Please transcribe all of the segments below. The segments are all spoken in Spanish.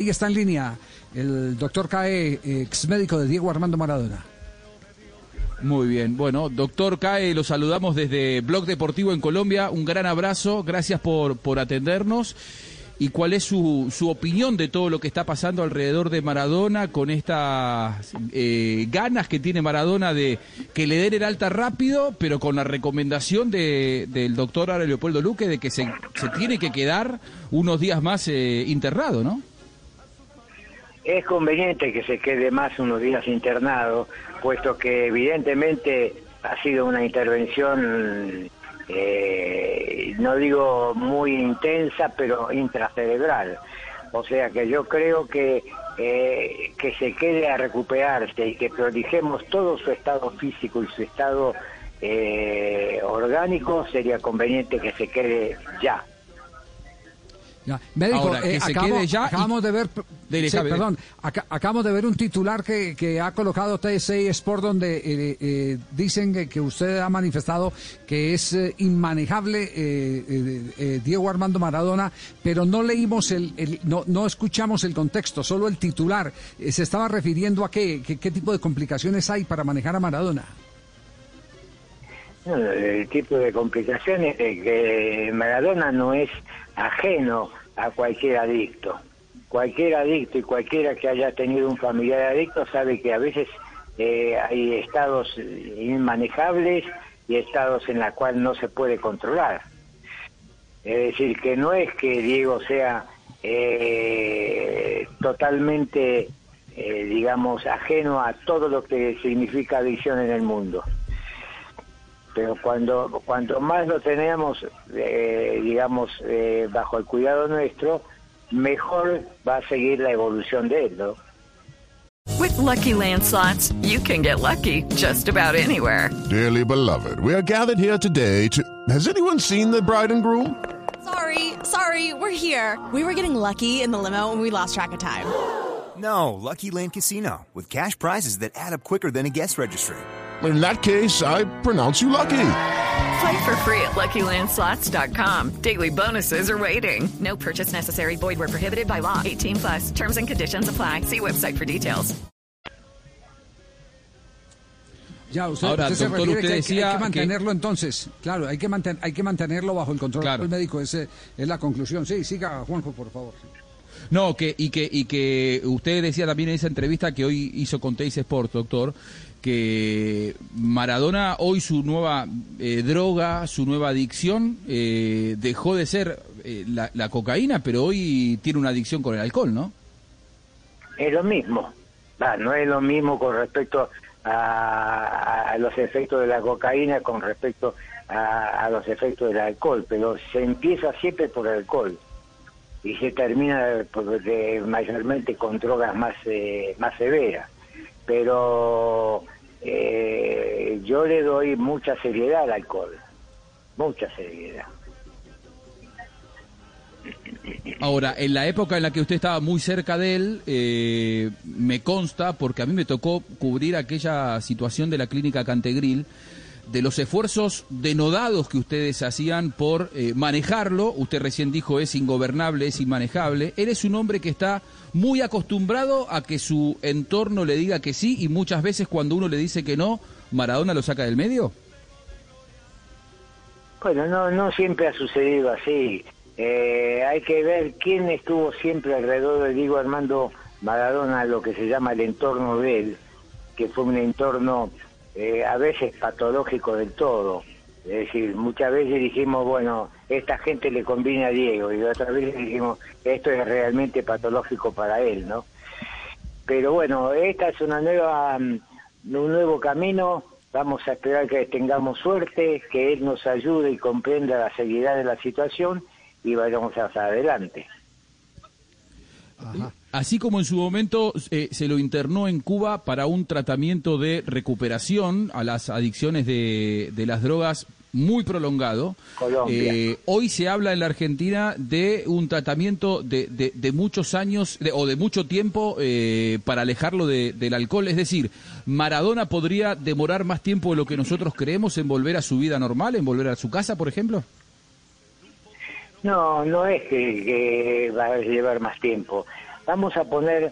Y está en línea el doctor Cae, ex médico de Diego Armando Maradona. Muy bien. Bueno, doctor Cae, lo saludamos desde Blog Deportivo en Colombia. Un gran abrazo. Gracias por, por atendernos. ¿Y cuál es su, su opinión de todo lo que está pasando alrededor de Maradona con estas eh, ganas que tiene Maradona de que le den el alta rápido, pero con la recomendación de, del doctor Leopoldo Luque de que se, se tiene que quedar unos días más eh, internado, ¿no? Es conveniente que se quede más unos días internado, puesto que evidentemente ha sido una intervención, eh, no digo muy intensa, pero intracerebral. O sea que yo creo que eh, que se quede a recuperarse y que prolijemos todo su estado físico y su estado eh, orgánico, sería conveniente que se quede ya. Ya. Médico, Ahora, que eh, se acabo- quede ya y- acabamos de ver, Dele, sí, Javi, perdón, aca- acabamos de ver un titular que, que ha colocado TSI Sport donde eh, eh, dicen que, que usted ha manifestado que es eh, inmanejable eh, eh, eh, Diego Armando Maradona, pero no leímos el, el- no, no escuchamos el contexto, solo el titular. Eh, se estaba refiriendo a qué, qué, qué tipo de complicaciones hay para manejar a Maradona. No, El tipo de complicaciones es que Maradona no es ajeno a cualquier adicto. Cualquier adicto y cualquiera que haya tenido un familiar adicto sabe que a veces eh, hay estados inmanejables y estados en los cuales no se puede controlar. Es decir, que no es que Diego sea eh, totalmente, eh, digamos, ajeno a todo lo que significa adicción en el mundo pero cuando cuanto más lo tenemos, eh, digamos, eh, bajo el cuidado nuestro, mejor va a seguir la evolución de él, ¿no? With Lucky Land slots, you can get lucky just about anywhere. Dearly beloved, we are gathered here today to. Has anyone seen the bride and groom? Sorry, sorry, we're here. We were getting lucky in the limo and we lost track of time. No, Lucky Land Casino, with cash prizes that add up quicker than a guest registry. In that case, I pronounce you lucky. Play for free at LuckyLandSlots.com. Daily bonuses are waiting. No purchase necessary. Void where prohibited by law. 18 plus. Terms and conditions apply. See website for details. Ya, usted, Ahora, usted se doctor, refiere usted que hay que- hay decía que, que- mantenerlo entonces. Claro, hay que, manten- hay que mantenerlo bajo el control Claro. del médico. Ese es la conclusión. Sí, siga, Juanjo, por favor. No, que, y, que, y que usted decía también en esa entrevista que hoy hizo con Teis Sport, doctor, que Maradona hoy su nueva eh, droga, su nueva adicción, eh, dejó de ser eh, la, cocaína, pero hoy tiene una adicción con el alcohol, ¿no? Es lo mismo. No es lo mismo con respecto a, a los efectos de la cocaína con respecto a, a los efectos del alcohol, pero se empieza siempre por el alcohol y se termina por- de- mayormente con drogas más eh, más severas. Pero eh, yo le doy mucha seriedad al alcohol, mucha seriedad. Ahora, en la época en la que usted estaba muy cerca de él, eh, me consta, porque a mí me tocó cubrir aquella situación de la clínica Cantegril, de los esfuerzos denodados que ustedes hacían por eh, manejarlo, usted recién dijo es ingobernable, es inmanejable, él es un hombre que está muy acostumbrado a que su entorno le diga que sí y muchas veces cuando uno le dice que no, Maradona lo saca del medio. Bueno, no, no siempre ha sucedido así. Eh, hay que ver quién estuvo siempre alrededor de Diego Armando Maradona, lo que se llama el entorno de él, que fue un entorno eh, a veces patológico del todo. Es decir, muchas veces dijimos, bueno, esta gente le conviene a Diego, y otras veces dijimos, esto es realmente patológico para él, ¿no? Pero bueno, esta es una nueva, mm, un nuevo camino. Vamos a esperar que tengamos suerte, que él nos ayude y comprenda la seriedad de la situación y vayamos hacia adelante. Así como en su momento eh, se lo internó en Cuba para un tratamiento de recuperación a las adicciones de, de las drogas muy prolongado. Eh, hoy se habla en la Argentina de un tratamiento de, de, de muchos años de- o de mucho tiempo eh, para alejarlo de- del alcohol. Es decir, Maradona podría demorar más tiempo de lo que nosotros creemos en volver a su vida normal, en volver a su casa, por ejemplo. No, no es que, que va a llevar más tiempo. Vamos a poner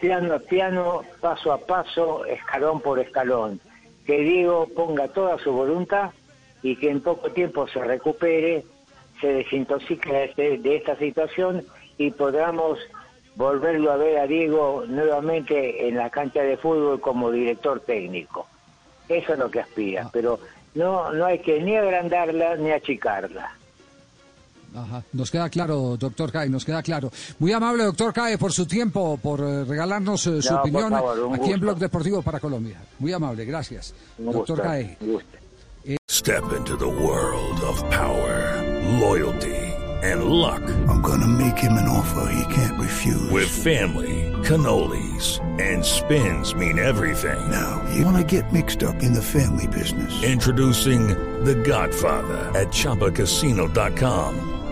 piano a piano, paso a paso, escalón por escalón. Que Diego ponga toda su voluntad y que en poco tiempo se recupere, se desintoxique de, este- de esta situación y podamos volverlo a ver a Diego nuevamente en la cancha de fútbol como director técnico. Eso es lo que aspira, pero no, no hay que ni agrandarla ni achicarla. Ajá. Nos queda claro, doctor Cae, nos queda claro. Muy amable, doctor Cae, por su tiempo, por eh, regalarnos eh, su opinión favor, un aquí en gusto. Blog Deportivo para Colombia. Muy amable, gracias. doctor Cae. Step into the world of power, loyalty, and luck. I'm gonna make him an offer he can't refuse. With family, cannolis, and spins mean everything. Now, you wanna get mixed up in the family business. Introducing The Godfather at ChumbaCasino.com.